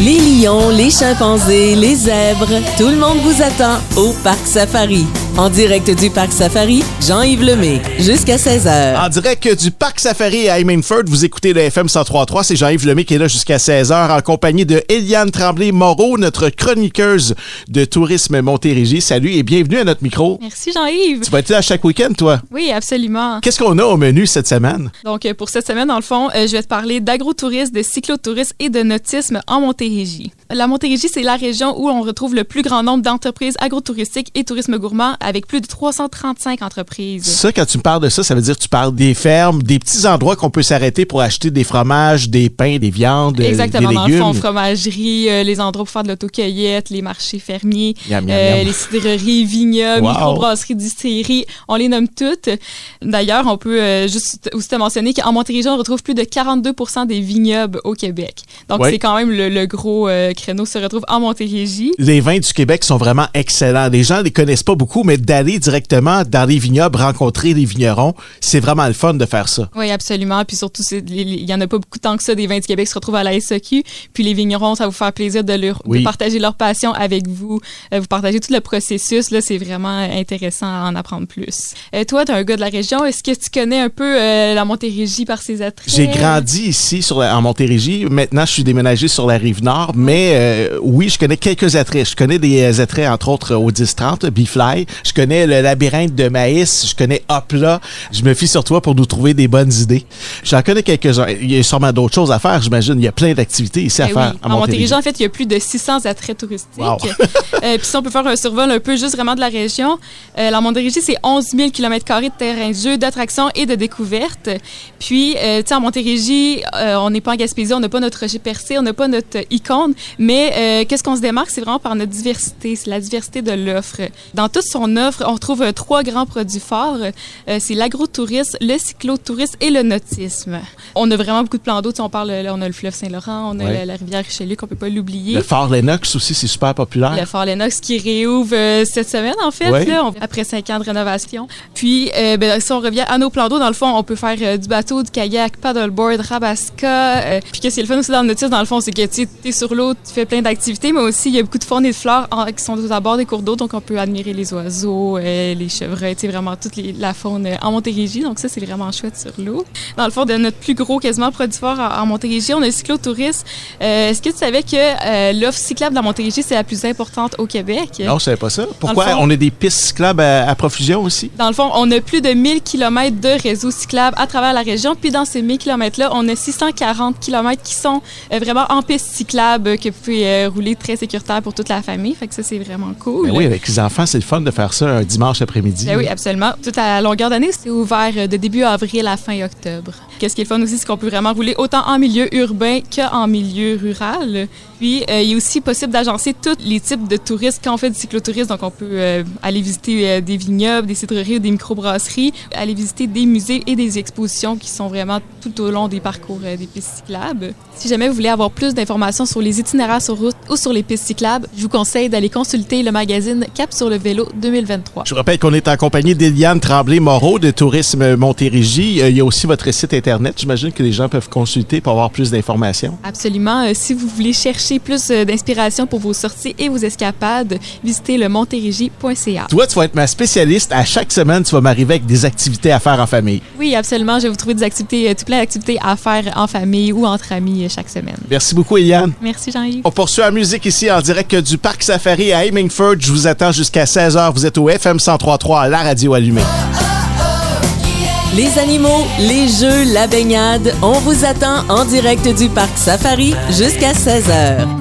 Les lions, les chimpanzés, les zèbres, tout le monde vous attend au Parc Safari. En direct du Parc Safari, Jean-Yves Lemay, jusqu'à 16h. En direct du Parc Safari à Hemingford, vous écoutez le FM 103.3. C'est Jean-Yves Lemay qui est là jusqu'à 16h en compagnie de Eliane Tremblay-Moreau, notre chroniqueuse de tourisme Montérégie. Salut et bienvenue à notre micro. Merci Jean-Yves. Tu vas être là chaque week-end, toi? Oui, absolument. Qu'est-ce qu'on a au menu cette semaine? Donc, euh, pour cette semaine, dans le fond, euh, je vais te parler d'agrotourisme, de cyclotourisme et de nautisme en Montérégie. La Montérégie, c'est la région où on retrouve le plus grand nombre d'entreprises agrotouristiques et tourisme gourmand avec plus de 335 entreprises. Ça, quand tu me parles de ça, ça veut dire que tu parles des fermes, des petits endroits qu'on peut s'arrêter pour acheter des fromages, des pains, des viandes, Exactement, des dans légumes. le fond, fromagerie, euh, les endroits pour faire de l'autocueillette, les marchés fermiers, euh, les cidreries, vignobles, Wow. microbrasseries, distilleries, on les nomme toutes. D'ailleurs, on peut euh, juste aussi te mentionner qu'en Montérégie, on retrouve plus de 42 des vignobles au Québec. Donc, Oui. c'est quand même le, le gros euh, créneau se retrouve en Montérégie. Les vins du Québec sont vraiment excellents. Les gens les connaissent pas beaucoup, mais d'aller directement dans les vignobles, rencontrer les vignerons, c'est vraiment le fun de faire ça. Oui, absolument. Puis surtout, il y en a pas beaucoup tant que ça des vins du Québec qui se retrouvent à la SAQ. Puis les vignerons, ça va vous faire plaisir de, leur, de partager leur passion avec vous. Euh, vous partagez tout le processus. Là, c'est vraiment intéressant à en apprendre plus. Euh, toi, tu es un gars de la région. Est-ce que tu connais un peu euh, la Montérégie par ses attraits? J'ai grandi ici sur la- en Montérégie. Maintenant, je suis déménagé sur la rive nord, mais oui, je connais quelques attraits. Je connais des attraits, entre autres, au 10-30, Bifly. Je connais le labyrinthe de maïs. Je connais Hopla. Je me fie sur toi pour nous trouver des bonnes idées. J'en connais quelques-uns. Il y a sûrement d'autres choses à faire, j'imagine. Il y a plein d'activités ici à Eh faire oui. à En Montérégie. En fait, il y a plus de 600 attraits touristiques. Wow. Euh, puis si on peut faire un survol un peu juste vraiment de la région, euh, la Montérégie, c'est 11 000 km de terrain de jeu, d'attractions et de découvertes. Puis, euh, tu sais, en Montérégie, euh, on n'est pas en Gaspésie, on n'a pas notre rocher percé, on n'a pas notre icône, mais euh, qu'est-ce qu'on se démarque, c'est vraiment par notre diversité, c'est la diversité de l'offre. Dans toute son offre, on retrouve euh, trois grands produits forts. Euh, c'est l'agrotourisme, le cyclotourisme et le nautisme. On a vraiment beaucoup de plans d'eau. On parle, là, on a le fleuve Saint-Laurent, on a la, la rivière Richelieu qu'on peut pas l'oublier. Le Fort Lennox aussi, c'est super populaire. Le Fort Lennox qui réouvre euh, cette semaine, en fait, là, on- après cinq ans de rénovation. Puis, euh, ben, si on revient à nos plans d'eau, dans le fond, on peut faire euh, du bateau, du kayak, paddleboard, rabasca. puis, qu'est-ce qui est le fun aussi dans le nautisme, dans le fond, c'est que tu es sur l'eau, tu fais plein d'activités, mais aussi, il y a beaucoup de faune et de en- qui sont aux abords des cours d'eau, donc on peut admirer les oiseaux, euh, les chevreuils, vraiment toute les- la faune euh, en Montérégie. Donc, ça, c'est vraiment chouette sur l'eau. Dans le fond, de notre plus gros, quasiment, produit fort en, en Montérégie, on a le cyclotourisme. Euh, Est-ce que tu savais que l'offre cyclable la Montérégie, c'est la plus importante au Québec? Non, je savais pas ça. Pourquoi fond- on a des pistes cyclables à, à profusion aussi? Dans le fond, on a plus de 1000 km de réseau cyclable à travers la région. Puis dans ces 1000 km-là, on a 640 km qui sont vraiment en piste cyclable, que vous pouvez rouler très sécuritaire pour toute la famille. Fait que ça, c'est vraiment cool. Oui, avec les enfants, c'est le fun de faire ça un dimanche après-midi. Ben oui, absolument. Tout à la longueur d'année, c'est ouvert euh, de début avril à fin octobre. Qu'est-ce qui est le fun aussi, c'est qu'on peut vraiment rouler autant en milieu urbain qu'en milieu rural. Puis, euh, il est aussi possible d'agencer tous les types de touristes quand on fait du cyclotourisme. Donc, on peut euh, aller visiter des vignobles, des cidreries ou des microbrasseries, aller visiter des musées et des expositions qui sont vraiment tout au long des parcours des pistes cyclables. Si jamais vous voulez avoir plus d'informations sur les itinéraires sur route ou sur les pistes cyclables, je vous conseille d'aller consulter le magazine Cap sur le vélo 2023. Je rappelle qu'on est en compagnie d'Eliane Tremblay-Moreau de Tourisme Montérégie. Euh, Il y a aussi votre site Internet. J'imagine que les gens peuvent consulter pour avoir plus d'informations. Absolument. Euh, si vous voulez chercher plus euh, d'inspiration pour vos sorties et vos escapades, visitez le montérégie.ca. Toi, tu vas être ma spécialiste. À chaque semaine, tu vas m'arriver avec des activités à faire en famille. Oui, absolument. Je vais vous trouver des activités, tout plein d'activités à faire en famille ou entre amis chaque semaine. Merci beaucoup, Eliane. Merci Jean-Yves. On poursuit la musique ici en direct du Parc Safari à Hemingford. Je vous attends jusqu'à 16h. Vous êtes au FM 103.3 à la radio allumée. Les animaux, les jeux, la baignade, on vous attend en direct du Parc Safari jusqu'à 16h.